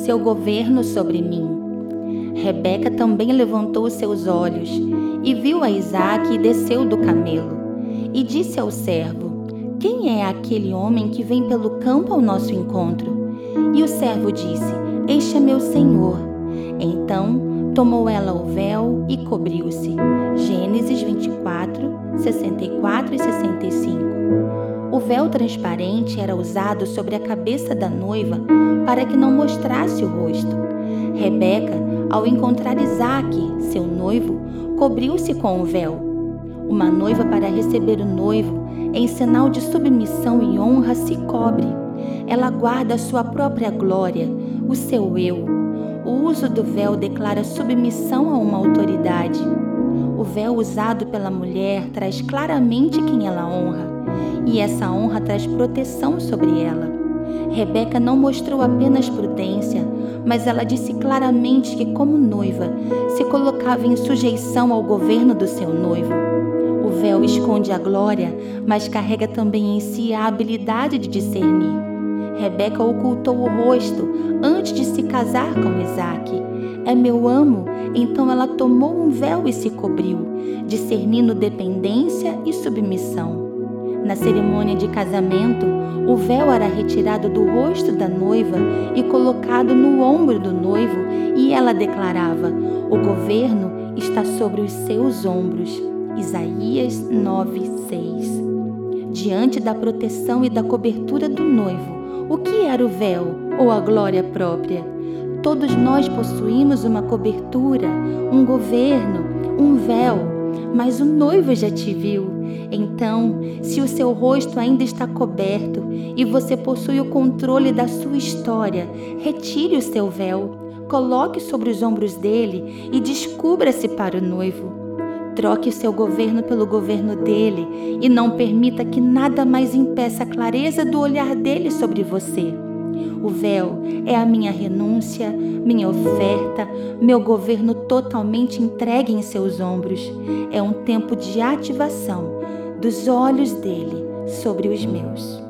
seu governo sobre mim. Rebeca também levantou seus olhos e viu a Isaque e desceu do camelo. E disse ao servo: Quem é aquele homem que vem pelo campo ao nosso encontro? E o servo disse: Este é meu senhor. Então tomou ela o véu e cobriu-se. Gênesis 24, 64 e 65. O véu transparente era usado sobre a cabeça da noiva para que não mostrasse o rosto. Rebeca, ao encontrar Isaque, seu noivo, cobriu-se com o véu. Uma noiva para receber o noivo, em sinal de submissão e honra, se cobre. Ela guarda sua própria glória, o seu eu. O uso do véu declara submissão a uma autoridade. O véu usado pela mulher traz claramente quem ela honra, e essa honra traz proteção sobre ela. Rebeca não mostrou apenas prudência, mas ela disse claramente que, como noiva, se colocava em sujeição ao governo do seu noivo. O véu esconde a glória, mas carrega também em si a habilidade de discernir. Rebeca ocultou o rosto antes de se casar com Isaac. É meu amo, então ela tomou um véu e se cobriu, discernindo dependência e submissão. Na cerimônia de casamento, o véu era retirado do rosto da noiva e colocado no ombro do noivo, e ela declarava: O governo está sobre os seus ombros. Isaías 9:6. Diante da proteção e da cobertura do noivo, o que era o véu ou a glória própria? Todos nós possuímos uma cobertura, um governo, um véu mas o noivo já te viu. Então, se o seu rosto ainda está coberto e você possui o controle da sua história, retire o seu véu, coloque sobre os ombros dele e descubra-se para o noivo. Troque o seu governo pelo governo dele e não permita que nada mais impeça a clareza do olhar dele sobre você. O véu é a minha renúncia, minha oferta, meu governo totalmente entregue em seus ombros. É um tempo de ativação dos olhos dele sobre os meus.